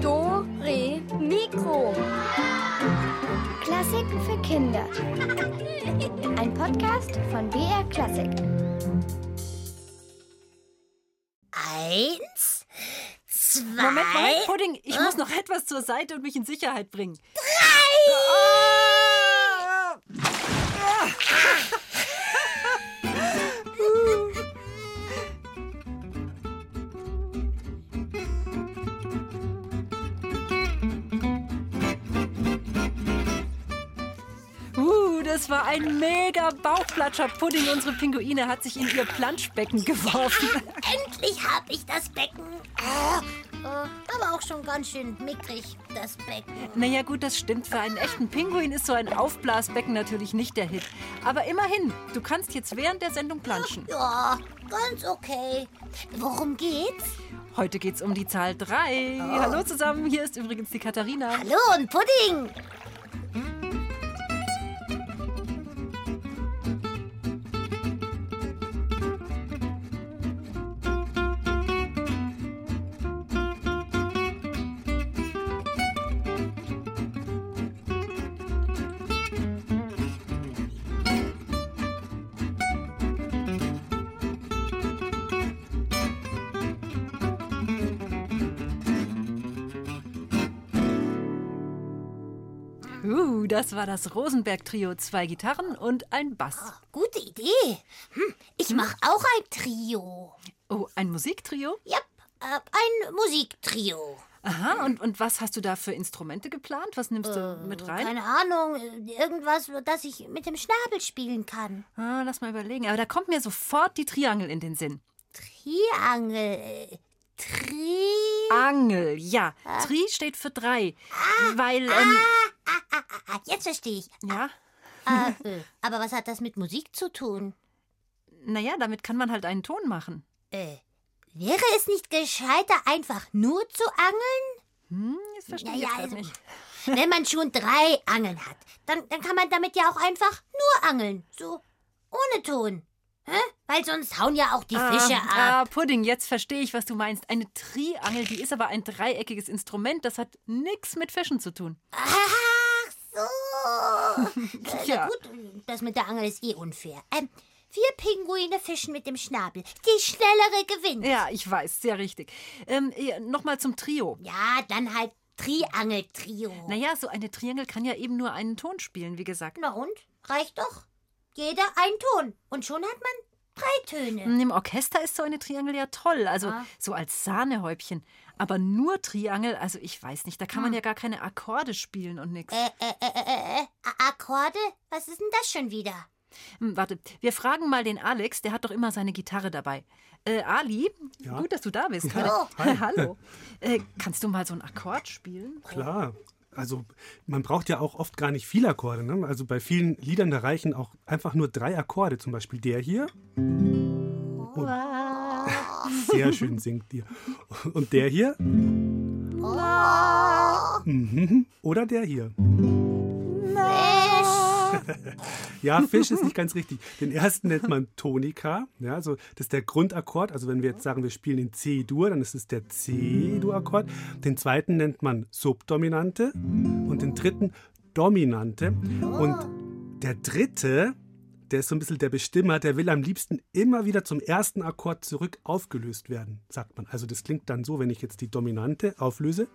Do, Re, Mikro. Klassiken für Kinder. Ein Podcast von BR Klassik. Eins, zwei. Moment, Moment, Pudding, ich muss noch etwas zur Seite und mich in Sicherheit bringen. Drei! Uh, das war ein mega Bauchplatscher. Pudding, unsere Pinguine, hat sich in ihr Planschbecken geworfen. Endlich hab ich das Becken. Ah, äh, aber auch schon ganz schön mickrig, das Becken. Naja, gut, das stimmt. Für einen echten Pinguin ist so ein Aufblasbecken natürlich nicht der Hit. Aber immerhin, du kannst jetzt während der Sendung planschen. Ja, ganz okay. Worum geht's? Heute geht's um die Zahl 3. Hallo zusammen, hier ist übrigens die Katharina. Hallo und Pudding. Uh, das war das Rosenberg-Trio. Zwei Gitarren und ein Bass. Gute Idee. Hm, ich mach auch ein Trio. Oh, ein Musiktrio? Ja, äh, ein Musiktrio. Aha, und, und was hast du da für Instrumente geplant? Was nimmst du mit rein? Keine Ahnung, äh, irgendwas, das ich mit dem Schnabel spielen kann. Ah, lass mal überlegen. Aber da kommt mir sofort die Triangel in den Sinn. Triangel. Tri. Angel, ja. Tri steht für drei. Weil, ähm, Ah, jetzt verstehe ich. ja, Äh, äh, aber was hat das mit Musik zu tun? naja, damit kann man halt einen Ton machen. Äh, wäre es nicht gescheiter, einfach nur zu angeln? Hm, das verstehe ich Ja, jetzt ja, grad also- nicht. Wenn man schon drei Angeln hat, dann, dann kann man damit ja auch einfach nur angeln. So, ohne Ton. Hä? Weil sonst hauen ja auch die Fische ab. Ah, Pudding, jetzt verstehe ich, was du meinst. Eine Triangel, die ist aber ein dreieckiges Instrument. Das hat nichts mit Fischen zu tun. Ach so. Äh, Ja. Gut, das mit der Angel ist eh unfair. Ähm, wir Pinguine fischen mit dem Schnabel. Die schnellere gewinnt. Ja, ich weiß, sehr richtig. Ähm, Nochmal zum Trio. Ja, dann halt Triangel-Trio. Naja, so eine Triangel kann ja eben nur einen Ton spielen, wie gesagt. Na und? Reicht doch. Jeder ein Ton. Und schon hat man drei Töne. Im Orchester ist so eine Triangel ja toll, also Ah. so als Sahnehäubchen. Aber nur Triangel, also ich weiß nicht, da kann man ja gar keine Akkorde spielen und nix. Äh, äh, äh, äh, äh, Akkorde? Was ist denn das schon wieder? Hm, warte, wir fragen mal den Alex, der hat doch immer seine Gitarre dabei. Äh, Ali, gut, dass du da bist. Hallo. Hallo. Äh, kannst du mal so einen Akkord spielen? Klar. Also man braucht ja auch oft gar nicht viele Akkorde. Ne? Also bei vielen Liedern, da reichen auch einfach nur drei Akkorde. Zum Beispiel der hier. Und sehr schön singt ihr. Und der hier. Mhm. Oder der hier. Ja, Fisch ist nicht ganz richtig. Den ersten nennt man Tonika. Ja, also das ist der Grundakkord. Also wenn wir jetzt sagen, wir spielen in C-Dur, dann ist es der C-Dur-Akkord. Den zweiten nennt man Subdominante und den dritten Dominante. Und der dritte, der ist so ein bisschen der Bestimmer, der will am liebsten immer wieder zum ersten Akkord zurück aufgelöst werden, sagt man. Also das klingt dann so, wenn ich jetzt die Dominante auflöse.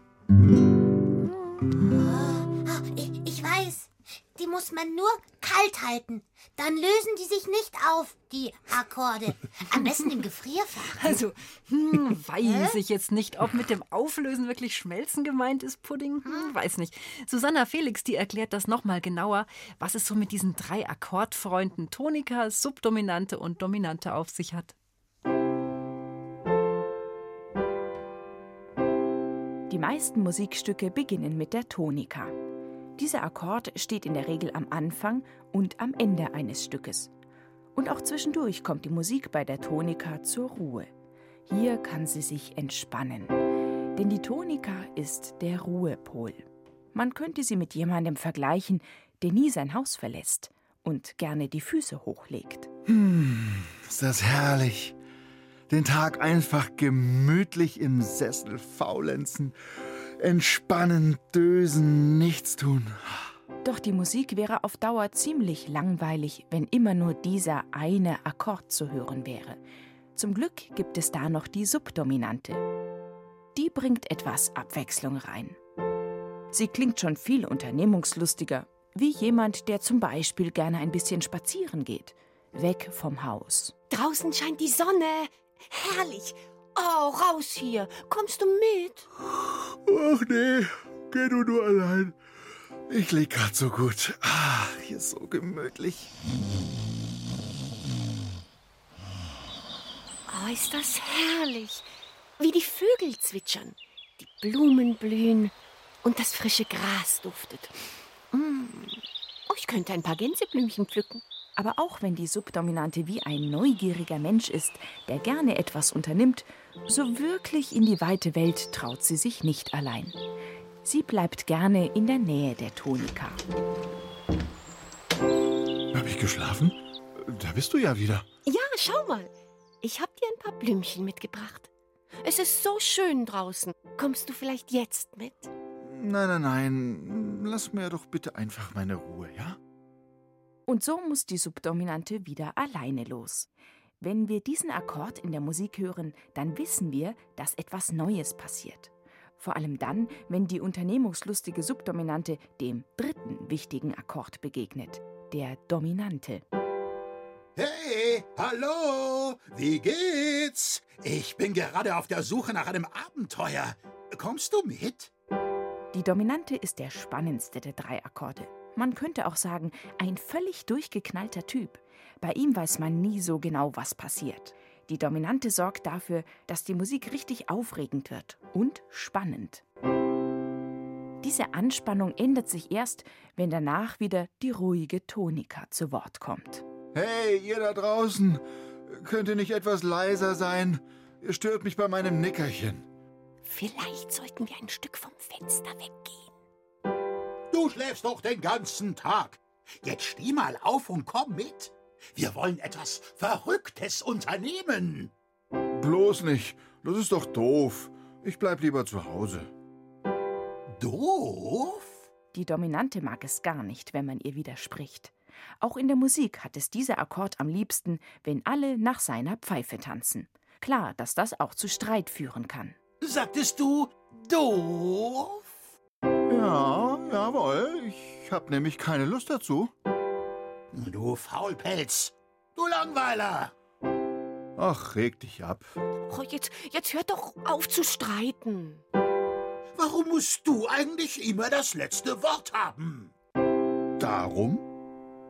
Die muss man nur kalt halten. Dann lösen die sich nicht auf, die Akkorde. Am besten im Gefrierfach. Also, hm, weiß ich jetzt nicht, ob mit dem Auflösen wirklich Schmelzen gemeint ist, Pudding. Hm, weiß nicht. Susanna Felix, die erklärt das nochmal genauer, was es so mit diesen drei Akkordfreunden Tonika, Subdominante und Dominante auf sich hat. Die meisten Musikstücke beginnen mit der Tonika. Dieser Akkord steht in der Regel am Anfang und am Ende eines Stückes. Und auch zwischendurch kommt die Musik bei der Tonika zur Ruhe. Hier kann sie sich entspannen. Denn die Tonika ist der Ruhepol. Man könnte sie mit jemandem vergleichen, der nie sein Haus verlässt und gerne die Füße hochlegt. Ist das herrlich. Den Tag einfach gemütlich im Sessel faulenzen, entspannen, dösen, nichts tun. Doch die Musik wäre auf Dauer ziemlich langweilig, wenn immer nur dieser eine Akkord zu hören wäre. Zum Glück gibt es da noch die Subdominante. Die bringt etwas Abwechslung rein. Sie klingt schon viel unternehmungslustiger, wie jemand, der zum Beispiel gerne ein bisschen spazieren geht, weg vom Haus. Draußen scheint die Sonne. Herrlich. Oh, raus hier. Kommst du mit? Ach nee, geh du nur allein. Ich lieg grad so gut. Ah, hier ist so gemütlich. Oh, ist das herrlich. Wie die Vögel zwitschern, die Blumen blühen und das frische Gras duftet. Mm. Oh, ich könnte ein paar Gänseblümchen pflücken. Aber auch wenn die Subdominante wie ein neugieriger Mensch ist, der gerne etwas unternimmt, so wirklich in die weite Welt traut sie sich nicht allein. Sie bleibt gerne in der Nähe der Tonika. Hab ich geschlafen? Da bist du ja wieder. Ja, schau mal. Ich hab dir ein paar Blümchen mitgebracht. Es ist so schön draußen. Kommst du vielleicht jetzt mit? Nein, nein, nein. Lass mir doch bitte einfach meine Ruhe, ja? Und so muss die Subdominante wieder alleine los. Wenn wir diesen Akkord in der Musik hören, dann wissen wir, dass etwas Neues passiert. Vor allem dann, wenn die unternehmungslustige Subdominante dem dritten wichtigen Akkord begegnet, der Dominante. Hey, hallo, wie geht's? Ich bin gerade auf der Suche nach einem Abenteuer. Kommst du mit? Die Dominante ist der spannendste der drei Akkorde. Man könnte auch sagen, ein völlig durchgeknallter Typ. Bei ihm weiß man nie so genau, was passiert. Die Dominante sorgt dafür, dass die Musik richtig aufregend wird und spannend. Diese Anspannung ändert sich erst, wenn danach wieder die ruhige Tonika zu Wort kommt. Hey, ihr da draußen. Könnt ihr nicht etwas leiser sein? Ihr stört mich bei meinem Nickerchen. Vielleicht sollten wir ein Stück vom Fenster weggehen. Du schläfst doch den ganzen Tag. Jetzt steh mal auf und komm mit. Wir wollen etwas Verrücktes unternehmen. Bloß nicht. Das ist doch doof. Ich bleib lieber zu Hause. Doof? Die Dominante mag es gar nicht, wenn man ihr widerspricht. Auch in der Musik hat es dieser Akkord am liebsten, wenn alle nach seiner Pfeife tanzen. Klar, dass das auch zu Streit führen kann. Sagtest du doof? Ja, jawohl. Ich hab nämlich keine Lust dazu. Du Faulpelz. Du Langweiler. Ach, reg dich ab. Oh, jetzt, jetzt hört doch auf zu streiten. Warum musst du eigentlich immer das letzte Wort haben? Darum?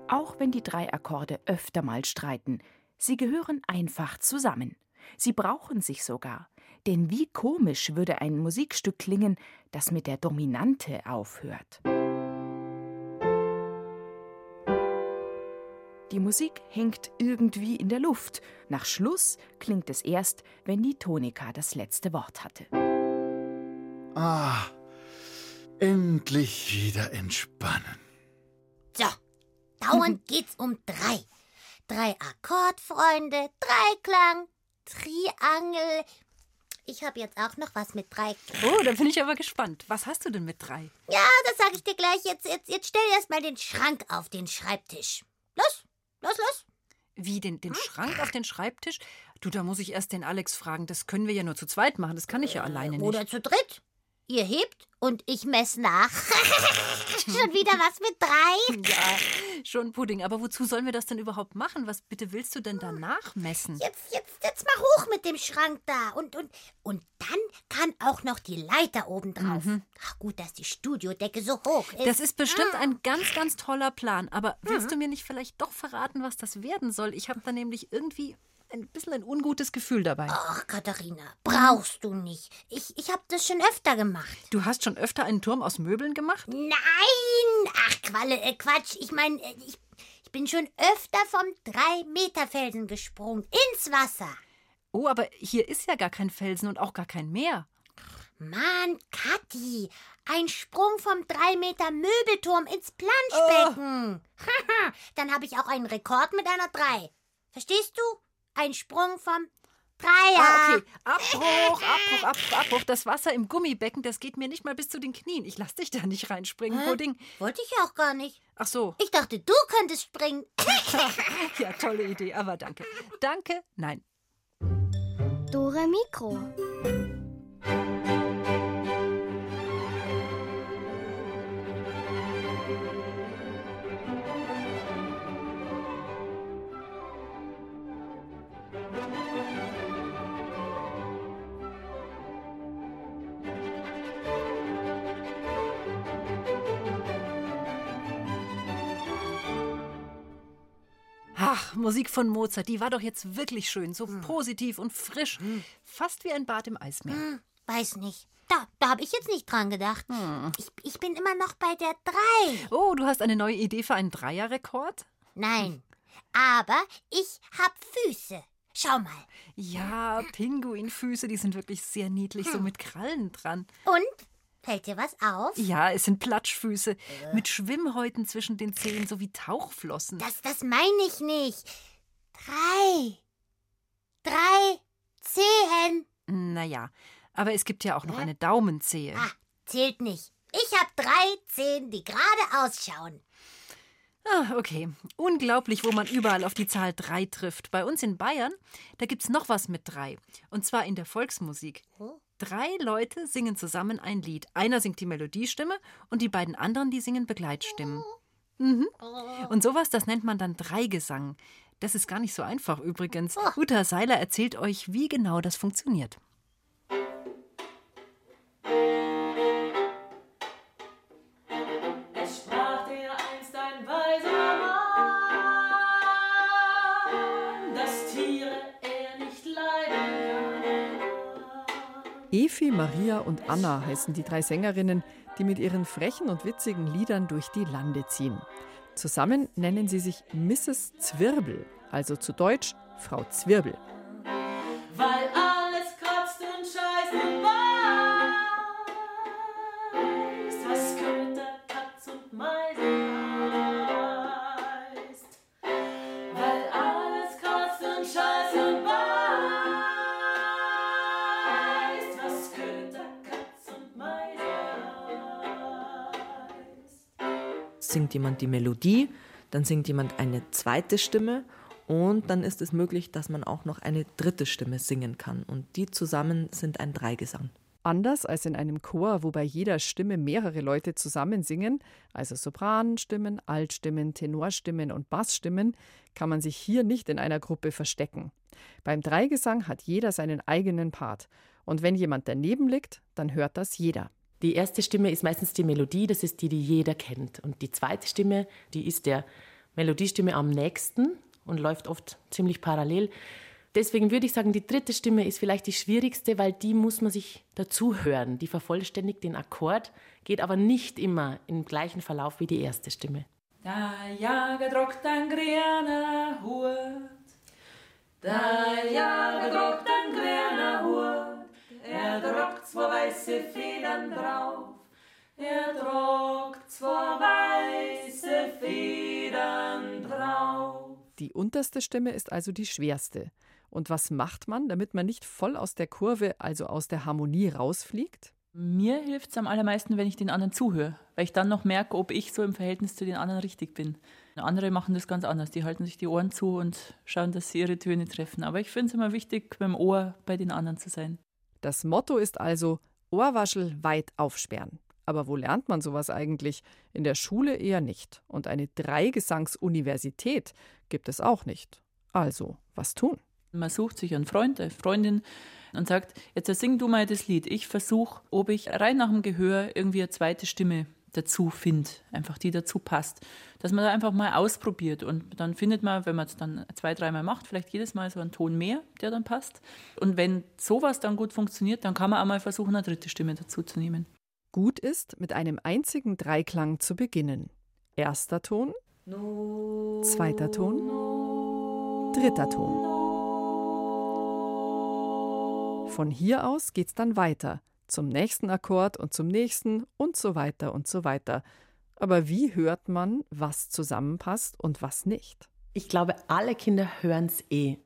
Auch wenn die drei Akkorde öfter mal streiten, sie gehören einfach zusammen. Sie brauchen sich sogar. Denn wie komisch würde ein Musikstück klingen, das mit der Dominante aufhört. Die Musik hängt irgendwie in der Luft. Nach Schluss klingt es erst, wenn die Tonika das letzte Wort hatte. Ah, endlich wieder entspannen. So, dauernd geht's um drei. Drei Akkordfreunde, Dreiklang, Triangel. Ich habe jetzt auch noch was mit drei. Oh, da bin ich aber gespannt. Was hast du denn mit drei? Ja, das sage ich dir gleich. Jetzt, jetzt, jetzt stell erst mal den Schrank auf den Schreibtisch. Los, los, los. Wie, den, den Schrank auf den Schreibtisch? Du, da muss ich erst den Alex fragen. Das können wir ja nur zu zweit machen. Das kann ich ja alleine nicht. Oder zu dritt. Ihr hebt und ich mess nach. Schon wieder was mit drei? Ja, schon Pudding. Aber wozu sollen wir das denn überhaupt machen? Was bitte willst du denn da nachmessen? Jetzt, jetzt, jetzt mal hoch mit dem Schrank da. Und, und, und dann kann auch noch die Leiter oben drauf. Ach, gut, dass die Studiodecke so hoch ist. Das ist bestimmt ein ganz, ganz toller Plan. Aber willst du mir nicht vielleicht doch verraten, was das werden soll? Ich habe da nämlich irgendwie ein bisschen ein ungutes Gefühl dabei. Ach, Katharina, brauchst du nicht. Ich, ich habe das schon öfter gemacht. Du hast schon öfter einen Turm aus Möbeln gemacht? Nein! Ach, Qualle, äh, Quatsch. Ich meine, äh, ich, ich bin schon öfter vom Drei-Meter-Felsen gesprungen. Ins Wasser. Oh, aber hier ist ja gar kein Felsen und auch gar kein Meer. Mann, Kathi, ein Sprung vom 3-Meter-Möbelturm ins Planschbecken. Haha, Dann habe ich auch einen Rekord mit einer 3. Verstehst du? Ein Sprung vom Dreier. Ah, okay. Abbruch, Abbruch, Abbruch, Abbruch. Das Wasser im Gummibecken, das geht mir nicht mal bis zu den Knien. Ich lass dich da nicht reinspringen, Hä? Pudding. Wollte ich ja auch gar nicht. Ach so. Ich dachte, du könntest springen. Ja, tolle Idee, aber danke. Danke, nein. Dore Mikro. Ach, Musik von Mozart, die war doch jetzt wirklich schön. So positiv und frisch. Fast wie ein Bad im Eismeer. Hm, weiß nicht. Da, da habe ich jetzt nicht dran gedacht. Ich, ich bin immer noch bei der drei. Oh, du hast eine neue Idee für einen Dreierrekord? Nein, aber ich hab Füße. Schau mal. Ja, Pinguinfüße, die sind wirklich sehr niedlich, so mit Krallen dran. Und? Fällt dir was auf? Ja, es sind Platschfüße mit Schwimmhäuten zwischen den Zehen sowie Tauchflossen. Das, das meine ich nicht. Drei. Drei Zehen. Naja, aber es gibt ja auch noch eine Daumenzehe. Ah, zählt nicht. Ich hab drei Zehen, die gerade ausschauen. Ah, okay. Unglaublich, wo man überall auf die Zahl 3 trifft. Bei uns in Bayern, da gibt's noch was mit 3. Und zwar in der Volksmusik. Drei Leute singen zusammen ein Lied. Einer singt die Melodiestimme und die beiden anderen, die singen Begleitstimmen. Mhm. Und sowas, das nennt man dann Dreigesang. Das ist gar nicht so einfach übrigens. Uta Seiler erzählt euch, wie genau das funktioniert. Efi, Maria und Anna heißen die drei Sängerinnen, die mit ihren frechen und witzigen Liedern durch die Lande ziehen. Zusammen nennen sie sich Mrs. Zwirbel, also zu Deutsch Frau Zwirbel. Singt jemand die Melodie, dann singt jemand eine zweite Stimme und dann ist es möglich, dass man auch noch eine dritte Stimme singen kann. Und die zusammen sind ein Dreigesang. Anders als in einem Chor, wo bei jeder Stimme mehrere Leute zusammen singen, also Sopranstimmen, Altstimmen, Tenorstimmen und Bassstimmen, kann man sich hier nicht in einer Gruppe verstecken. Beim Dreigesang hat jeder seinen eigenen Part. Und wenn jemand daneben liegt, dann hört das jeder. Die erste Stimme ist meistens die Melodie, das ist die, die jeder kennt. Und die zweite Stimme, die ist der Melodiestimme am nächsten und läuft oft ziemlich parallel. Deswegen würde ich sagen, die dritte Stimme ist vielleicht die schwierigste, weil die muss man sich dazu hören. Die vervollständigt den Akkord, geht aber nicht immer im gleichen Verlauf wie die erste Stimme. Der Jäger trockt ein grüner Hut. Der Jäger trockt ein grüner Hut. Er trockt zwei weiße Federn drauf. Er trockt zwei weiße Federn drauf. Die unterste Stimme ist also die schwerste. Und was macht man, damit man nicht voll aus der Kurve, also aus der Harmonie rausfliegt? Mir hilft es am allermeisten, wenn ich den anderen zuhöre, weil ich dann noch merke, ob ich so im Verhältnis zu den anderen richtig bin. Andere machen das ganz anders. Die halten sich die Ohren zu und schauen, dass sie ihre Töne treffen. Aber ich finde es immer wichtig, dem Ohr bei den anderen zu sein. Das Motto ist also Ohrwaschel weit aufsperren. Aber wo lernt man sowas eigentlich? In der Schule eher nicht. Und eine Dreigesangsuniversität gibt es auch nicht. Also, was tun? Man sucht sich einen Freund, eine Freundin und sagt, jetzt sing du mal das Lied. Ich versuche, ob ich rein nach dem Gehör irgendwie eine zweite Stimme dazu finde, einfach die dazu passt. Dass man da einfach mal ausprobiert und dann findet man, wenn man es dann zwei, dreimal macht, vielleicht jedes Mal so einen Ton mehr, der dann passt. Und wenn sowas dann gut funktioniert, dann kann man auch mal versuchen, eine dritte Stimme dazu zu nehmen. Gut ist, mit einem einzigen Dreiklang zu beginnen. Erster Ton, zweiter Ton, dritter Ton. Von hier aus geht's dann weiter, zum nächsten Akkord und zum nächsten und so weiter und so weiter. Aber wie hört man, was zusammenpasst und was nicht? Ich glaube, alle Kinder hören es eh.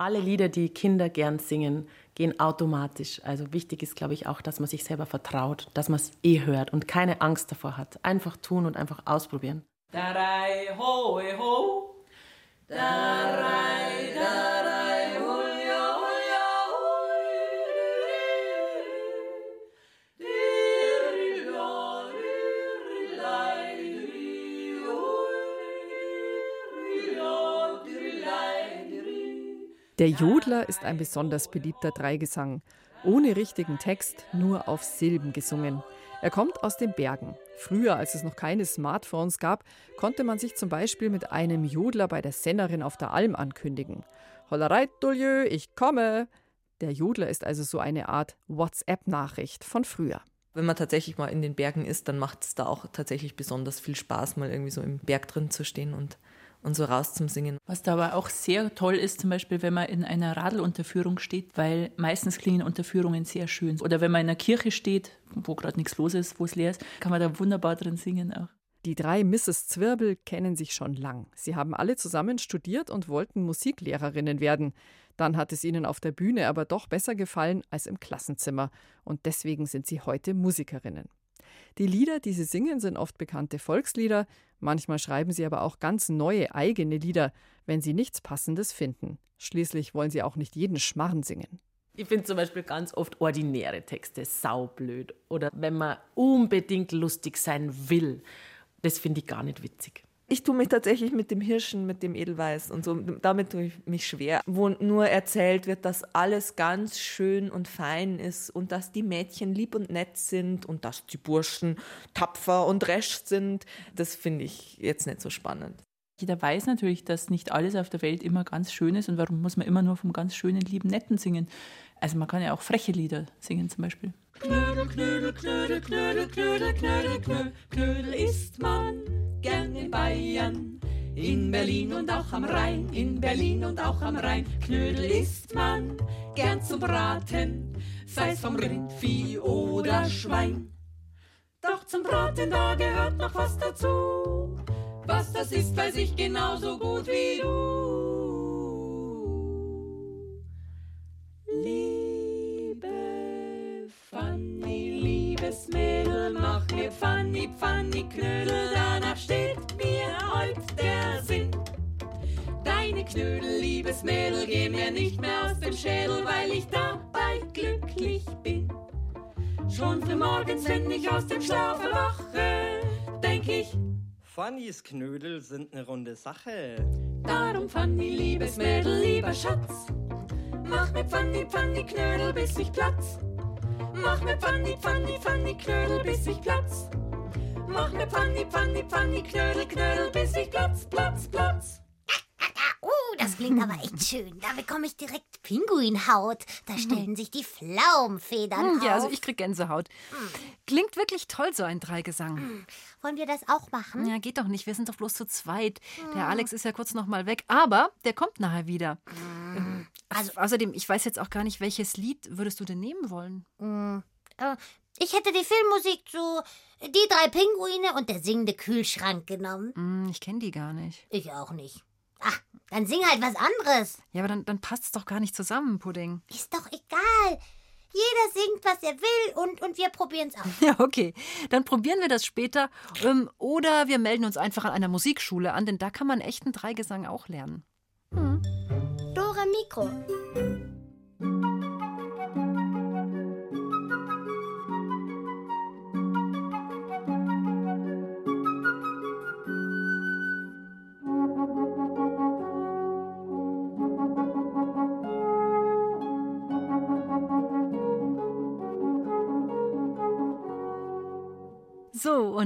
Alle Lieder, die Kinder gern singen, gehen automatisch. Also wichtig ist, glaube ich, auch, dass man sich selber vertraut, dass man es eh hört und keine Angst davor hat. Einfach tun und einfach ausprobieren. Darai ho e ho. Darai darai Der Jodler ist ein besonders beliebter Dreigesang. Ohne richtigen Text, nur auf Silben gesungen. Er kommt aus den Bergen. Früher, als es noch keine Smartphones gab, konnte man sich zum Beispiel mit einem Jodler bei der Sennerin auf der Alm ankündigen. Hollereit, Duljö, ich komme. Der Jodler ist also so eine Art WhatsApp-Nachricht von früher. Wenn man tatsächlich mal in den Bergen ist, dann macht es da auch tatsächlich besonders viel Spaß, mal irgendwie so im Berg drin zu stehen und, und so raus zum Singen. Was da aber auch sehr toll ist, zum Beispiel, wenn man in einer Radlunterführung steht, weil meistens klingen Unterführungen sehr schön. Oder wenn man in einer Kirche steht, wo gerade nichts los ist, wo es leer ist, kann man da wunderbar drin singen auch. Die drei Mrs. Zwirbel kennen sich schon lang. Sie haben alle zusammen studiert und wollten Musiklehrerinnen werden. Dann hat es ihnen auf der Bühne aber doch besser gefallen als im Klassenzimmer. Und deswegen sind sie heute Musikerinnen. Die Lieder, die sie singen, sind oft bekannte Volkslieder. Manchmal schreiben sie aber auch ganz neue eigene Lieder, wenn sie nichts Passendes finden. Schließlich wollen sie auch nicht jeden Schmarrn singen. Ich finde zum Beispiel ganz oft ordinäre Texte saublöd. Oder wenn man unbedingt lustig sein will, das finde ich gar nicht witzig. Ich tue mich tatsächlich mit dem Hirschen, mit dem Edelweiß und so, damit tue ich mich schwer, wo nur erzählt wird, dass alles ganz schön und fein ist und dass die Mädchen lieb und nett sind und dass die Burschen tapfer und resch sind. Das finde ich jetzt nicht so spannend. Jeder weiß natürlich, dass nicht alles auf der Welt immer ganz schön ist und warum muss man immer nur vom ganz schönen, lieben, netten singen. Also man kann ja auch freche Lieder singen zum Beispiel. Knödel, Knödel, Knödel, Knödel, Knödel, Knödel, Knödel, Knödel isst man gern in Bayern. In Berlin und auch am Rhein, in Berlin und auch am Rhein. Knödel isst man gern zum Braten, sei es vom Rindvieh oder Schwein. Doch zum Braten da gehört noch was dazu. Was das ist, weiß ich genauso gut wie du. Fanny, Fanny Knödel, danach steht mir heut der Sinn. Deine Knödel, liebes Mädel, geh mir nicht mehr aus dem Schädel, weil ich dabei glücklich bin. Schon früh morgens, wenn ich aus dem Schlaf erwache, denk ich, Fannys Knödel sind eine runde Sache. Darum Fanny, liebes Mädel, lieber Schatz, mach mit Fanny, Fanny Knödel, bis ich platz. Mach mit Fanny, Fanny, Fanny Knödel, bis ich platz. Mach mit Fanny, Fanny, Fanny Knödel, Knödel, bis ich platz, platz, platz. Uh, das klingt aber echt schön. Da bekomme ich direkt Pinguinhaut. Da stellen sich die Pflaumenfedern Hm, Ja, auf. also ich krieg Gänsehaut. Klingt wirklich toll, so ein Dreigesang. Wollen wir das auch machen? Ja, geht doch nicht. Wir sind doch bloß zu zweit. Der Alex ist ja kurz noch mal weg, aber der kommt nachher wieder. Ähm, Also, außerdem, ich weiß jetzt auch gar nicht, welches Lied würdest du denn nehmen wollen? Mm, Ich hätte die Filmmusik zu Die drei Pinguine und der singende Kühlschrank genommen. Hm, ich kenne die gar nicht. Ich auch nicht. Ach, dann sing halt was anderes. Ja, aber dann, dann passt es doch gar nicht zusammen, Pudding. Ist doch egal. Jeder singt, was er will und, und wir probieren es aus. Ja, okay. Dann probieren wir das später. Ähm, oder wir melden uns einfach an einer Musikschule an, denn da kann man echten Dreigesang auch lernen. Dora Mikro.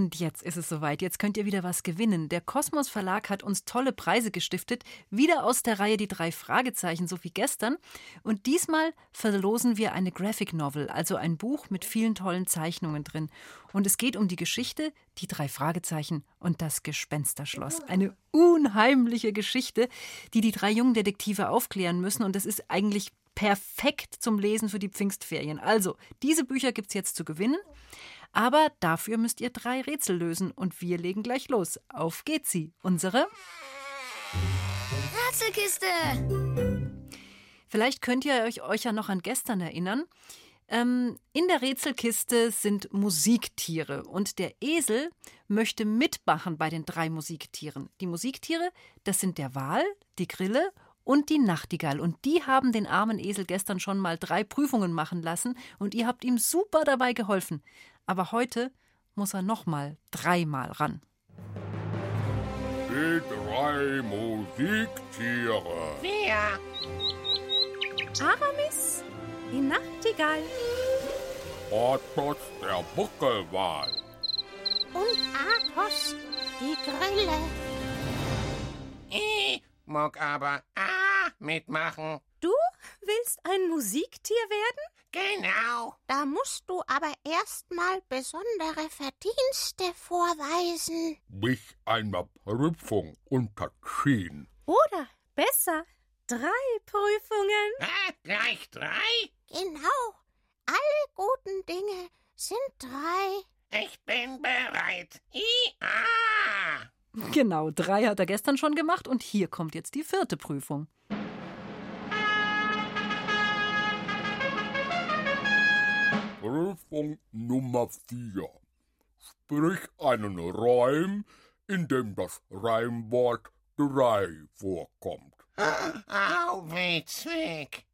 Und jetzt ist es soweit. Jetzt könnt ihr wieder was gewinnen. Der Kosmos Verlag hat uns tolle Preise gestiftet. Wieder aus der Reihe Die drei Fragezeichen, so wie gestern. Und diesmal verlosen wir eine Graphic Novel, also ein Buch mit vielen tollen Zeichnungen drin. Und es geht um die Geschichte Die drei Fragezeichen und das Gespensterschloss. Eine unheimliche Geschichte, die die drei jungen Detektive aufklären müssen. Und es ist eigentlich perfekt zum Lesen für die Pfingstferien. Also, diese Bücher gibt es jetzt zu gewinnen. Aber dafür müsst ihr drei Rätsel lösen und wir legen gleich los. Auf geht sie, unsere Rätselkiste. Vielleicht könnt ihr euch, euch ja noch an gestern erinnern. Ähm, in der Rätselkiste sind Musiktiere und der Esel möchte mitmachen bei den drei Musiktieren. Die Musiktiere, das sind der Wal, die Grille und die Nachtigall. Und die haben den armen Esel gestern schon mal drei Prüfungen machen lassen und ihr habt ihm super dabei geholfen. Aber heute muss er noch mal dreimal ran. Die drei Musiktiere. Wer? Aramis, die Nachtigall. Athos, der Buckelwal. Und Athos, die Grille. Ich mag aber ah mitmachen. Du willst ein Musiktier werden? Genau. Da musst du aber erstmal besondere Verdienste vorweisen. Mich einer Prüfung unterziehen. Oder besser, drei Prüfungen. Ah, gleich drei? Genau. Alle guten Dinge sind drei. Ich bin bereit. I-ah. Genau, drei hat er gestern schon gemacht und hier kommt jetzt die vierte Prüfung. Prüfung Nummer 4. Sprich einen Reim, in dem das Reimwort drei vorkommt. Au, witzig.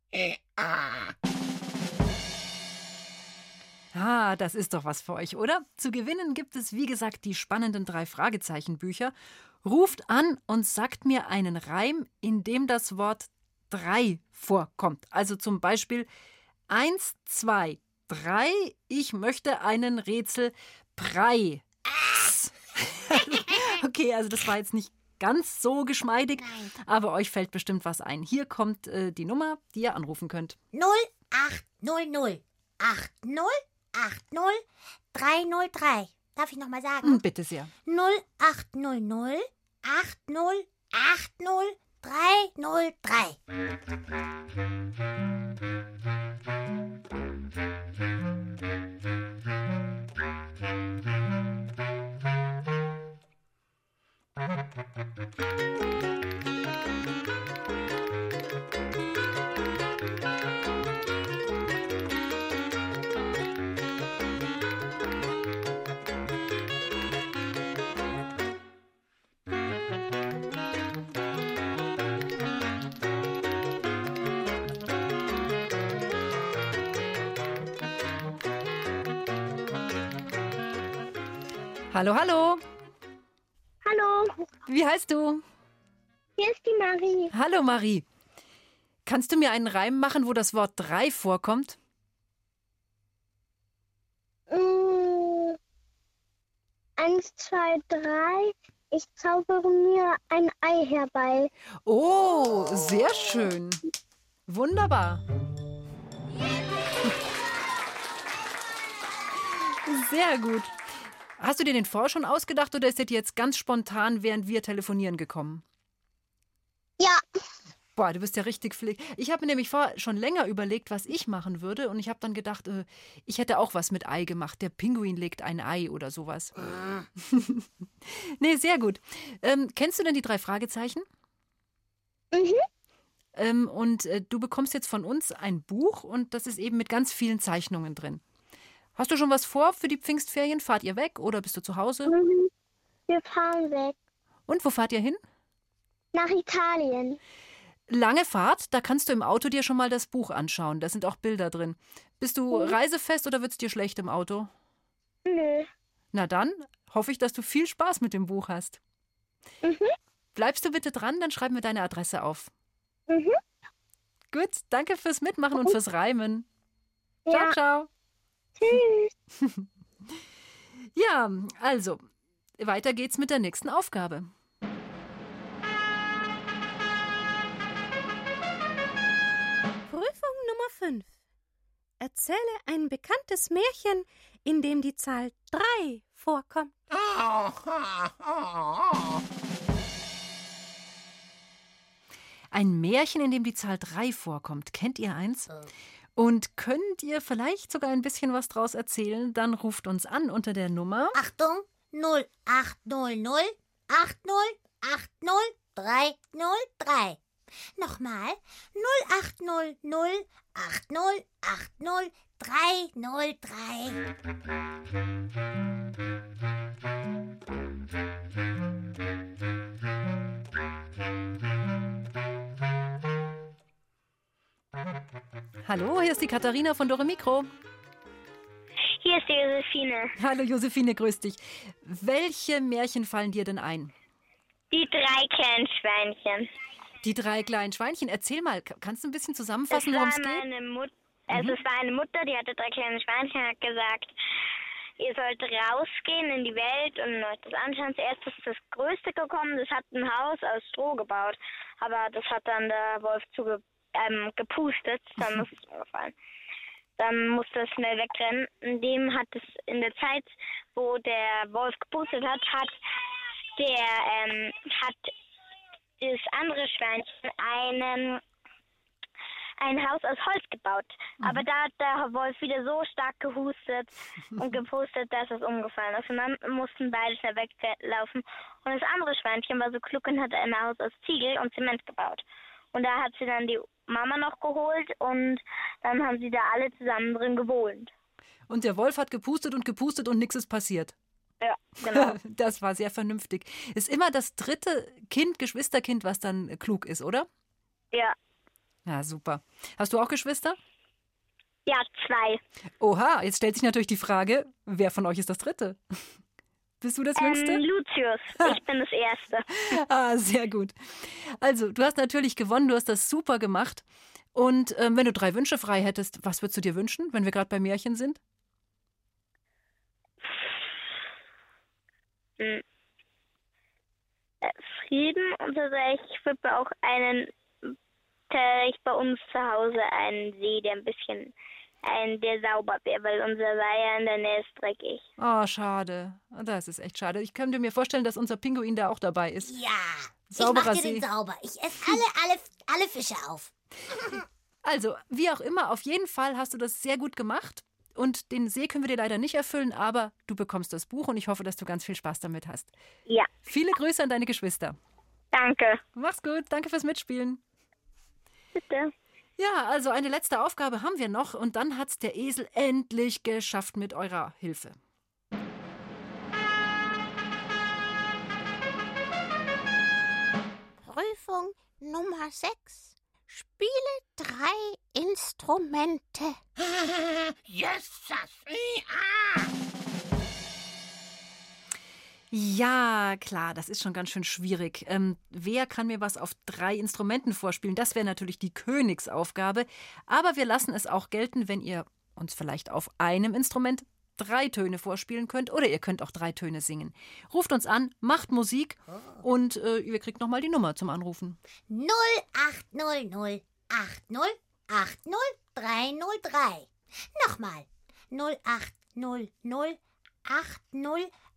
Ah, das ist doch was für euch, oder? Zu gewinnen gibt es, wie gesagt, die spannenden drei Fragezeichen-Bücher. Ruft an und sagt mir einen Reim, in dem das Wort drei vorkommt. Also zum Beispiel eins, zwei, drei. Ich möchte einen Rätsel Brei. okay, also das war jetzt nicht ganz so geschmeidig, aber euch fällt bestimmt was ein. Hier kommt äh, die Nummer, die ihr anrufen könnt. 0800 80 80 303. Darf ich nochmal sagen? Hm, Bitte sehr. 0800 80 80 303. Hallo, hallo. Wie heißt du? hier ist die Marie. Hallo, Marie. Kannst du mir einen Reim machen, wo das Wort drei vorkommt? Mm, eins, zwei, drei. Ich zaubere mir ein Ei herbei. Oh, sehr schön. Wunderbar. Sehr gut. Hast du dir den vor schon ausgedacht oder ist der dir jetzt ganz spontan, während wir telefonieren, gekommen? Ja. Boah, du bist ja richtig flink. Ich habe mir nämlich vor schon länger überlegt, was ich machen würde. Und ich habe dann gedacht, äh, ich hätte auch was mit Ei gemacht. Der Pinguin legt ein Ei oder sowas. nee, sehr gut. Ähm, kennst du denn die drei Fragezeichen? Mhm. Ähm, und äh, du bekommst jetzt von uns ein Buch und das ist eben mit ganz vielen Zeichnungen drin. Hast du schon was vor für die Pfingstferien? Fahrt ihr weg oder bist du zu Hause? Mhm. Wir fahren weg. Und wo fahrt ihr hin? Nach Italien. Lange Fahrt, da kannst du im Auto dir schon mal das Buch anschauen. Da sind auch Bilder drin. Bist du Mhm. reisefest oder wird's dir schlecht im Auto? Nö. Na dann hoffe ich, dass du viel Spaß mit dem Buch hast. Mhm. Bleibst du bitte dran, dann schreib mir deine Adresse auf. Mhm. Gut, danke fürs Mitmachen und fürs Reimen. Ciao, Ja. ciao. Tschüss. Ja, also, weiter geht's mit der nächsten Aufgabe. Prüfung Nummer 5. Erzähle ein bekanntes Märchen, in dem die Zahl 3 vorkommt. Ein Märchen, in dem die Zahl 3 vorkommt. Kennt ihr eins? Und könnt ihr vielleicht sogar ein bisschen was draus erzählen? Dann ruft uns an unter der Nummer. Achtung, 0800 80 80 303. Nochmal 0800 80 Hallo, hier ist die Katharina von Dore Mikro. Hier ist die Josephine. Hallo Josephine, grüß dich. Welche Märchen fallen dir denn ein? Die drei kleinen Schweinchen. Die drei kleinen Schweinchen. Erzähl mal, kannst du ein bisschen zusammenfassen, worum es geht? meine Mutter. Also Mhm. es war eine Mutter, die hatte drei kleine Schweinchen, hat gesagt, ihr sollt rausgehen in die Welt und euch das anschauen. Zuerst ist das Größte gekommen, das hat ein Haus aus Stroh gebaut, aber das hat dann der Wolf zuge ähm, gepustet, dann ist es umgefallen. Dann musste es schnell wegrennen. In dem hat es in der Zeit, wo der Wolf gepustet hat, hat der ähm, hat das andere Schweinchen einen ein Haus aus Holz gebaut. Aber da hat der Wolf wieder so stark gehustet und gepustet, dass es umgefallen ist. Und dann mussten beide schnell weglaufen. Und das andere Schweinchen war so klug und hat ein Haus aus Ziegel und Zement gebaut. Und da hat sie dann die Mama noch geholt und dann haben sie da alle zusammen drin gewohnt. Und der Wolf hat gepustet und gepustet und nichts ist passiert. Ja, genau. Das war sehr vernünftig. Ist immer das dritte Kind, Geschwisterkind, was dann klug ist, oder? ja. Ja, super. Hast du auch Geschwister? Ja, zwei. Oha, jetzt stellt sich natürlich die Frage, wer von euch ist das dritte? Bist du das Jüngste? Ähm, Lucius. Ich bin das Erste. Ah, sehr gut. Also, du hast natürlich gewonnen, du hast das super gemacht. Und ähm, wenn du drei Wünsche frei hättest, was würdest du dir wünschen, wenn wir gerade bei Märchen sind? Hm. Äh, Frieden und so sag ich, würde mir auch einen, ich bei uns zu Hause einen See, der ein bisschen, ein, der sauber wäre, weil unser Weiher in der Nähe ist dreckig. Oh, schade. Das ist echt schade. Ich könnte mir vorstellen, dass unser Pinguin da auch dabei ist. Ja, Sauberer ich mach dir See. den sauber. Ich esse alle, alle, alle Fische auf. Also, wie auch immer, auf jeden Fall hast du das sehr gut gemacht. Und den See können wir dir leider nicht erfüllen, aber du bekommst das Buch und ich hoffe, dass du ganz viel Spaß damit hast. Ja. Viele Grüße an deine Geschwister. Danke. Mach's gut, danke fürs Mitspielen. Bitte. Ja, also eine letzte Aufgabe haben wir noch und dann hat's der Esel endlich geschafft mit eurer Hilfe. Prüfung Nummer 6. Spiele drei Instrumente. Jesus! Ja, klar, das ist schon ganz schön schwierig. Ähm, wer kann mir was auf drei Instrumenten vorspielen? Das wäre natürlich die Königsaufgabe. Aber wir lassen es auch gelten, wenn ihr uns vielleicht auf einem Instrument drei Töne vorspielen könnt oder ihr könnt auch drei Töne singen. Ruft uns an, macht Musik und äh, ihr kriegt nochmal die Nummer zum Anrufen. 0800 80 80 303. Nochmal. 0800 80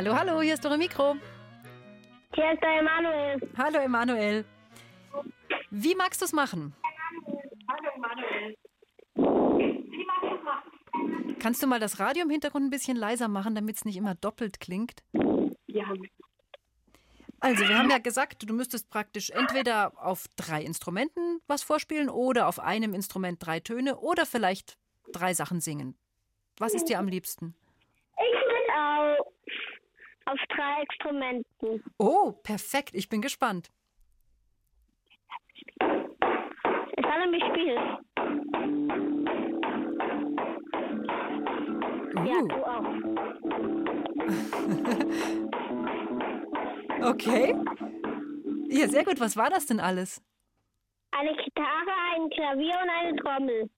Hallo, hallo, hier ist Dore Mikro. Hier ist der Emanuel. Hallo, Emanuel. Wie magst du es machen? Hallo Emanuel. Kannst du mal das Radio im Hintergrund ein bisschen leiser machen, damit es nicht immer doppelt klingt? Ja. Also, wir haben ja gesagt, du müsstest praktisch entweder auf drei Instrumenten was vorspielen oder auf einem Instrument drei Töne oder vielleicht drei Sachen singen. Was ist dir am liebsten? Ich bin auf, auf drei Instrumenten. Oh, perfekt. Ich bin gespannt. Ich kann nämlich spielen. Ja, du auch. Okay. Ja, sehr gut. Was war das denn alles? Eine Gitarre, ein Klavier und eine Trommel.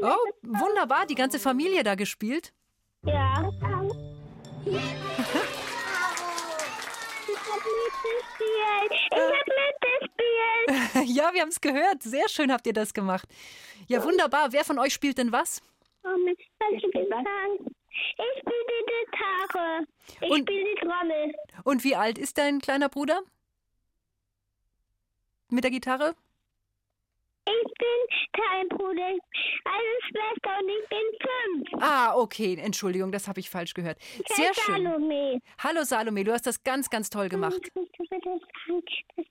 Oh, wunderbar, die ganze Familie da gespielt. Ja. Ich hab mitgespielt. Ich hab mitgespielt. ja, wir haben es gehört. Sehr schön habt ihr das gemacht. Ja, wunderbar. Wer von euch spielt denn was? Oh, ich spiele die Gitarre. Ich spiele die Trommel. Und wie alt ist dein kleiner Bruder? Mit der Gitarre? Ich bin kein Bruder, eine Schwester und ich bin fünf. Ah, okay. Entschuldigung, das habe ich falsch gehört. Sehr Hey, schön. Salome. Hallo Salome, du hast das ganz, ganz toll gemacht.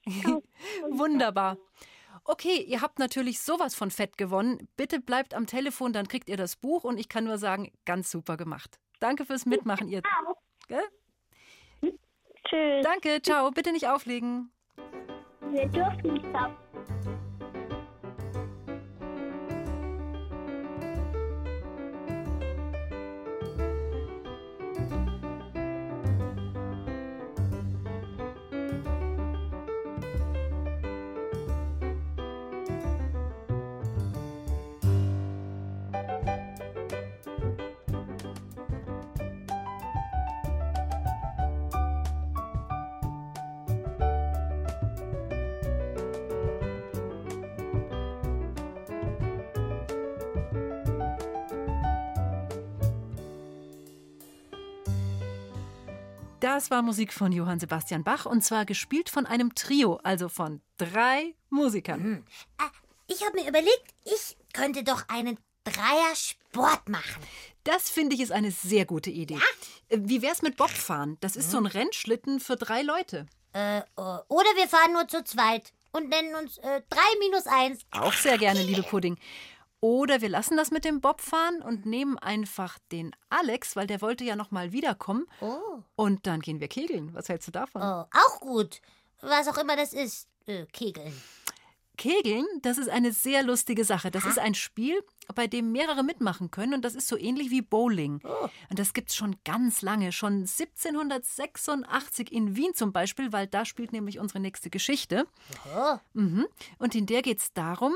Wunderbar. Okay, ihr habt natürlich sowas von fett gewonnen. Bitte bleibt am Telefon, dann kriegt ihr das Buch und ich kann nur sagen, ganz super gemacht. Danke fürs Mitmachen, ihr. Gell? Tschüss. Danke, ciao. Bitte nicht auflegen. Wir dürfen nicht auf. Das war Musik von Johann Sebastian Bach und zwar gespielt von einem Trio, also von drei Musikern. Ich habe mir überlegt, ich könnte doch einen Dreier-Sport machen. Das finde ich ist eine sehr gute Idee. Äh, Wie wär's mit Bobfahren? Das ist so ein Rennschlitten für drei Leute. Äh, äh, oder wir fahren nur zu zweit und nennen uns äh, 3 minus 1. Auch sehr gerne, liebe Pudding. Oder wir lassen das mit dem Bobfahren und nehmen einfach den Alex, weil der wollte ja noch mal wiederkommen. Oh. Und dann gehen wir kegeln. Was hältst du davon? Oh, auch gut. Was auch immer das ist. Äh, Kegeln. Kegeln, das ist eine sehr lustige Sache. Das ist ein Spiel, bei dem mehrere mitmachen können und das ist so ähnlich wie Bowling. Und das gibt's schon ganz lange, schon 1786 in Wien zum Beispiel, weil da spielt nämlich unsere nächste Geschichte. Oh. Mhm. Und in der geht's darum,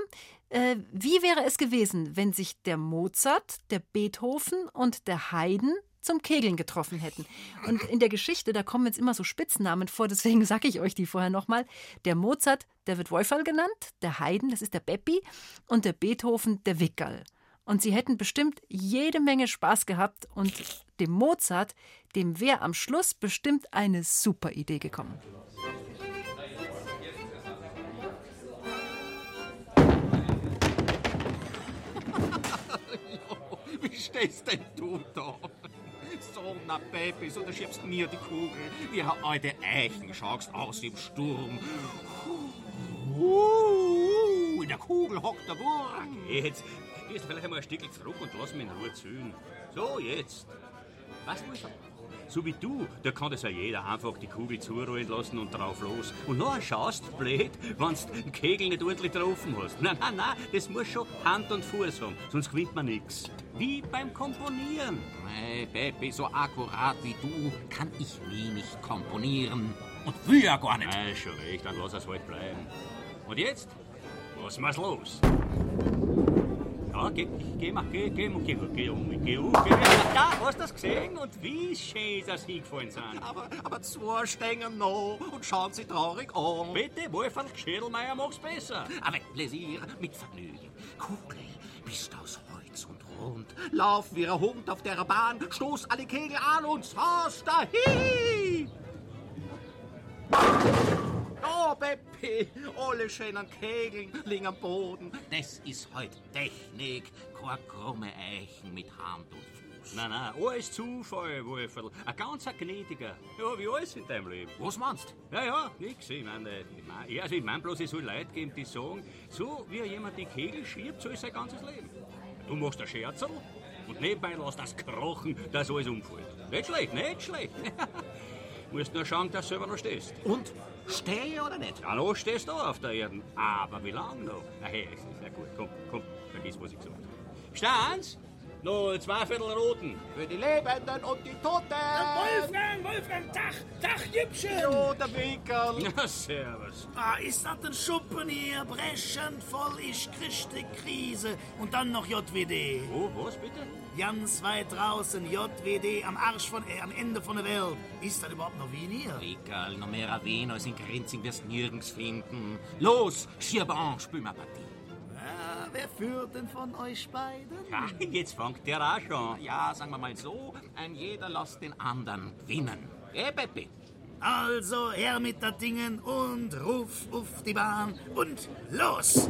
äh, wie wäre es gewesen, wenn sich der Mozart, der Beethoven und der Haydn zum Kegeln getroffen hätten. Und in der Geschichte, da kommen jetzt immer so Spitznamen vor, deswegen sage ich euch die vorher nochmal. Der Mozart, der wird Wolferl genannt, der Haydn, das ist der Beppi, und der Beethoven, der Wickerl. Und sie hätten bestimmt jede Menge Spaß gehabt und dem Mozart, dem wäre am Schluss bestimmt eine super Idee gekommen. Wie stehst denn du da? So, na Baby, so du schiebst mir die Kugel. Wie eine alte Eichen schaust aus im Sturm. Uh, in der Kugel hockt der Wurm. Jetzt, gehst vielleicht einmal ein Stückchen zurück und lass mich in Ruhe zählen. So, jetzt. Was willst du? So wie du, da kann das ja jeder einfach die Kugel zurollen lassen und drauf los. Und nachher schaust du blöd, wenn du den Kegel nicht ordentlich getroffen hast. Nein, nein, nein, das muss schon Hand und Fuß haben, sonst gewinnt man nichts. Wie beim Komponieren. Hey, Baby, so akkurat wie du kann ich nie nicht komponieren. Und will ja gar nicht. Ja, schon recht, dann lass es halt bleiben. Und jetzt? Was wir's los? Ja, geh, geh, mach, geh, geh, geh, geh um, geh um, geh Ja, hast du das gesehen? Und wie schön das hingefallen sind. Aber, aber zwei stehen noch und schauen sie traurig an. Bitte, Wolfgang Schädelmeier macht's besser. Avec Plaisir, mit Vergnügen. Kugel, bist aus Holz und rund. Lauf wie ein Hund auf der Bahn, stoß alle Kegel an und saß dahin. Oh, Beppi, alle schönen Kegeln liegen am Boden. Das ist heute Technik, keine krumme Eichen mit Hand und Fuß. Nein, nein, alles Zufall, Wolferl. Ein ganz ein gnädiger. Ja, wie alles in deinem Leben. Was meinst Ja, ja, nix. Ich meine, ich mein, ja, also ich mein bloß, es soll Leute geben, die sagen, so wie jemand die Kegel schiebt, so ist sein ganzes Leben. Du machst ein Scherzel und nebenbei lässt das krochen, dass alles umfällt. Nicht schlecht, nicht schlecht. Musst nur schauen, dass du selber noch stehst. Und? Stehe oder nicht? Ja, noch stehst du auf der Erde. Aber wie lange noch? Na hey, es ist ja gut. Komm, komm, vergiss, was ich gesagt habe. Stanz? Noch zwei Viertel roten. Für die Lebenden und die Toten. Wolfgang, Wolfgang, Tag, Tag, Jüppchen. Jo, der Wickerl. Na, servus. Ah, ist das ein Schuppen hier? Brechend voll, ich krieg die Krise. Und dann noch JWD. Oh, was bitte? Ganz weit draußen, JWD, am Arsch von, äh, am Ende von der Welt. Ist das überhaupt noch Wien hier? Wickerl, noch mehr Wien als in Grenzing wirst nirgends finden. Los, schieb an, spiel mal Partie. Ah, wer führt denn von euch beiden? Ja, jetzt fängt der auch schon. Ja, sagen wir mal so, ein jeder lässt den anderen gewinnen. Eh, Peppi? Also her mit der Dingen und ruf auf die Bahn und los!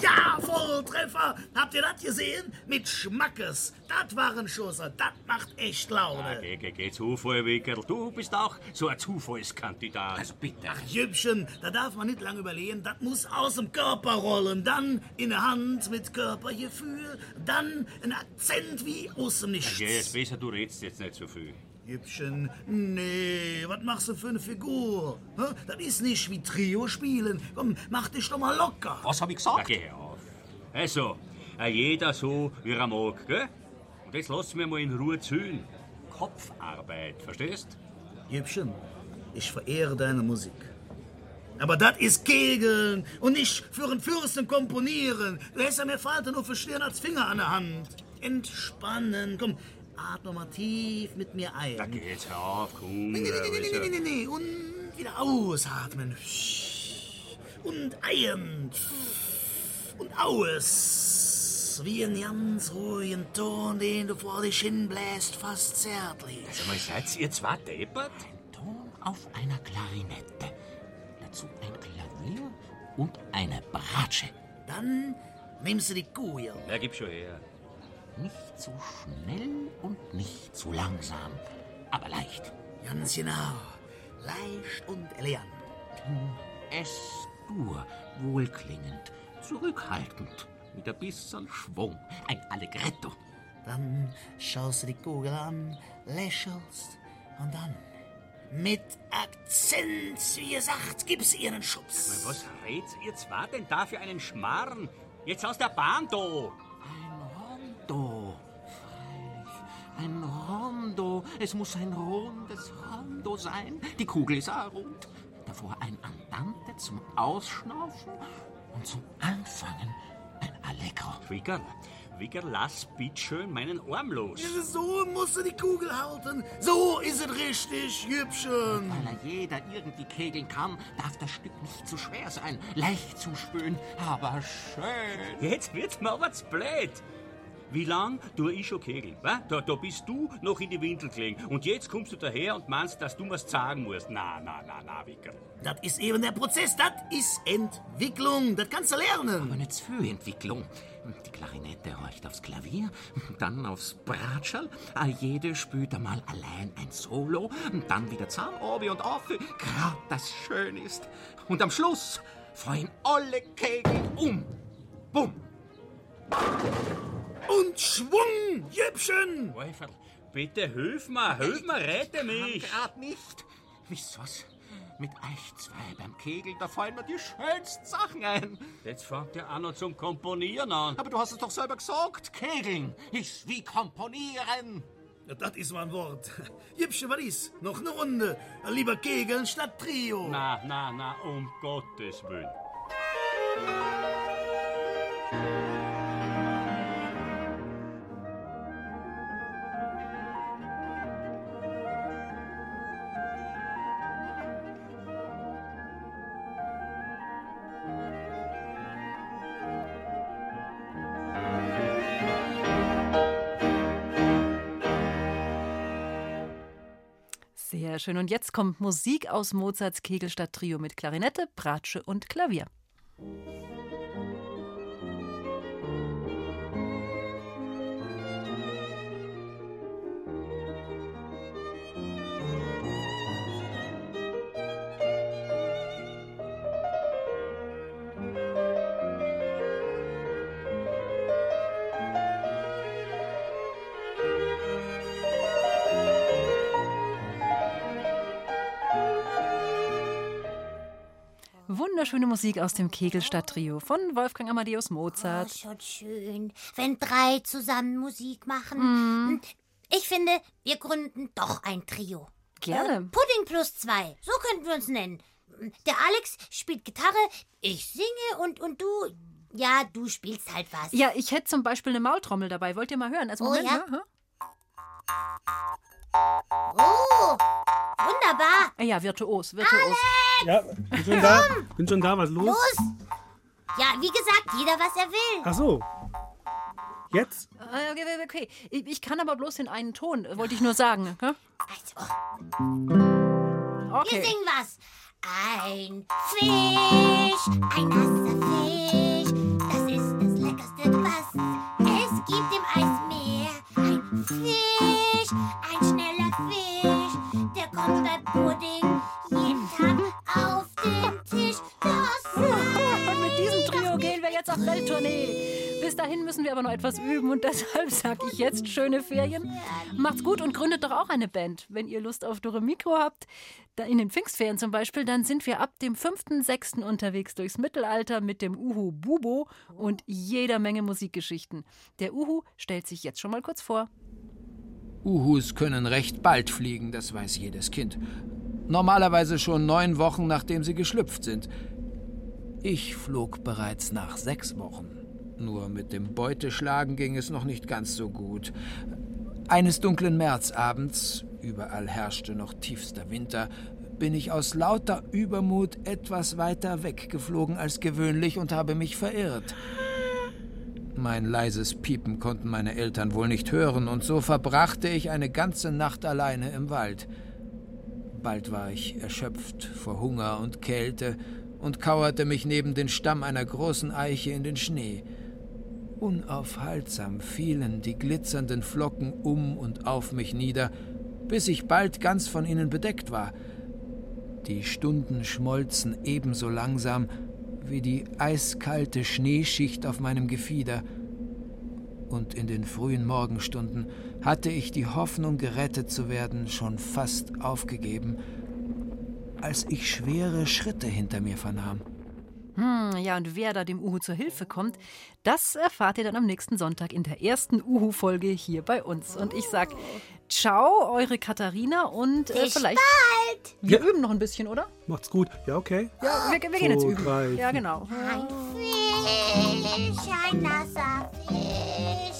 Ja, Volltreffer! Habt ihr das gesehen? Mit Schmackes. Das waren Schusser. Das macht echt Laune. Geh, geh, geh, Zufall, Wickerl. Du bist auch so ein Zufallskandidat. Also bitte. Ach, Jüppchen, da darf man nicht lange überlegen. Das muss aus dem Körper rollen. Dann in der Hand mit Körpergefühl. Dann ein Akzent wie aus dem Nichts. Ja, ist besser, du redst jetzt nicht so viel. Jüppchen, nee, was machst du für eine Figur? Das ist nicht wie Trio spielen. Komm, mach dich doch mal locker. Was hab ich gesagt? geh auf. Also, äh, jeder so, wie er mag, gell? Und jetzt lass mir mal in Ruhe zählen. Kopfarbeit, verstehst? Jüppchen, ich verehre deine Musik. Aber das ist Kegeln und nicht für einen Fürsten komponieren. Du hast ja mehr Falten nur verstehen als Finger an der Hand. Entspannen, komm, atme mal tief mit mir ein. Da geht's hör auf, komm. Nee, nee, nee, nee, äh, nee, nee, nee, nee. Und wieder ausatmen. Und ein. Und aus. Wie einen ganz ruhigen Ton, den du vor dich hinbläst, fast zärtlich. Sag mal, seid ihr zwei deppert? Ton auf einer Klarinette. Dazu ein Klavier und eine Bratsche. Dann nimmst du die Kugel. Ja, gib schon her. Nicht zu schnell und nicht zu langsam, aber leicht. Ganz genau. Leicht und elegant. Es-Dur, wohlklingend, zurückhaltend, mit ein bisschen Schwung, ein Allegretto. Dann schaust du die Kugel an, lächelst und dann mit Akzent, wie gesagt, gibst ihr einen Schubs. Was redet ihr zwei denn da für einen Schmarrn? Jetzt aus der Bahn da! Rondo. Es muss ein rundes Rondo sein. Die Kugel ist auch rund. Davor ein Andante zum Ausschnaufen und zum Anfangen ein Allegro. Wickerl, Wickerl, lass bitteschön meinen Arm los. Ja, So musst du die Kugel halten. So ist es richtig, Jüppchen. Weil er jeder irgendwie kegeln kann, darf das Stück nicht zu schwer sein. Leicht zu spüren, aber schön. Jetzt wird's mir aber zu blöd. Wie lang tu ich schon kegeln? wa? Da, da bist du noch in die Windel gelegen. Und jetzt kommst du daher und meinst, dass du was sagen musst. Na, na, na, na, Wickerl. Das ist eben der Prozess. Das ist Entwicklung. Das kannst du lernen. Aber nicht für Entwicklung. Die Klarinette horcht aufs Klavier, dann aufs Bratschal. Jede spielt einmal allein ein Solo, dann wieder zusammen, obi und auf, grad das schön ist. Und am Schluss fallen alle Kegel um. Bumm. Und Schwung, Jüppchen. Wolferl, bitte hilf mir, hilf mir, rette mich. Grad nicht. Wisst was? Mit euch zwei beim Kegeln, da fallen mir die schönsten Sachen ein. Jetzt fängt er auch noch zum Komponieren an. Aber du hast es doch selber gesagt. Kegeln ist wie komponieren. Ja, das ist mein Wort. Jüppchen, was ist? Noch eine Runde. Lieber Kegeln statt Trio. Na, na, na, um Gottes Willen. Schön. Und jetzt kommt Musik aus Mozarts Kegelstadt Trio mit Klarinette, Bratsche und Klavier. Wunderschöne Musik aus dem Kegelstadt-Trio von Wolfgang Amadeus Oh, Mozart. schon schön, wenn drei zusammen Musik machen. Mhm. Ich finde, wir gründen doch ein Trio. Gerne. Äh, Pudding plus zwei, so könnten wir uns nennen. Der Alex spielt Gitarre, ich singe und, und du, ja, du spielst halt was. Ja, ich hätte zum Beispiel eine Maultrommel dabei. Wollt ihr mal hören? Also Oh, Moment, ja? ne? Hä? Oh, wunderbar. Ja, virtuos, virtuos. Ja, bin schon da. Bin schon da, was los? Los! Ja, wie gesagt, jeder was er will. Ach so. Jetzt? Äh, Okay, okay, okay. Ich, ich kann aber bloß den einen Ton, äh, wollte ich nur sagen. hä? Wir Okay. singen was. Ein Fisch, ein nasser Fisch, das ist das leckerste, was es gibt im Eismeer. Ein Fisch, Pudding jeden Tag auf den Tisch. Und mit diesem Trio gehen wir jetzt auf Welttournee. Bis dahin müssen wir aber noch etwas üben und deshalb sage ich jetzt schöne Ferien. Macht's gut und gründet doch auch eine Band. Wenn ihr Lust auf Dore Mikro habt, da in den Pfingstferien zum Beispiel, dann sind wir ab dem 5.6. unterwegs durchs Mittelalter mit dem Uhu Bubo und jeder Menge Musikgeschichten. Der Uhu stellt sich jetzt schon mal kurz vor. Uhus können recht bald fliegen, das weiß jedes Kind. Normalerweise schon neun Wochen, nachdem sie geschlüpft sind. Ich flog bereits nach sechs Wochen. Nur mit dem Beuteschlagen ging es noch nicht ganz so gut. Eines dunklen Märzabends, überall herrschte noch tiefster Winter, bin ich aus lauter Übermut etwas weiter weggeflogen als gewöhnlich und habe mich verirrt. Mein leises Piepen konnten meine Eltern wohl nicht hören, und so verbrachte ich eine ganze Nacht alleine im Wald. Bald war ich erschöpft vor Hunger und Kälte und kauerte mich neben den Stamm einer großen Eiche in den Schnee. Unaufhaltsam fielen die glitzernden Flocken um und auf mich nieder, bis ich bald ganz von ihnen bedeckt war. Die Stunden schmolzen ebenso langsam wie die eiskalte Schneeschicht auf meinem Gefieder. Und in den frühen Morgenstunden hatte ich die Hoffnung, gerettet zu werden, schon fast aufgegeben, als ich schwere Schritte hinter mir vernahm. Hm, ja, und wer da dem Uhu zur Hilfe kommt, das erfahrt ihr dann am nächsten Sonntag in der ersten Uhu-Folge hier bei uns. Und ich sag Ciao, eure Katharina und äh, Bis vielleicht. bald. Wir üben noch ein bisschen, oder? Macht's gut. Ja, okay. Ja, wir, wir gehen jetzt üben. drei, Ja, genau. Ein Fisch, ein nasser Fisch,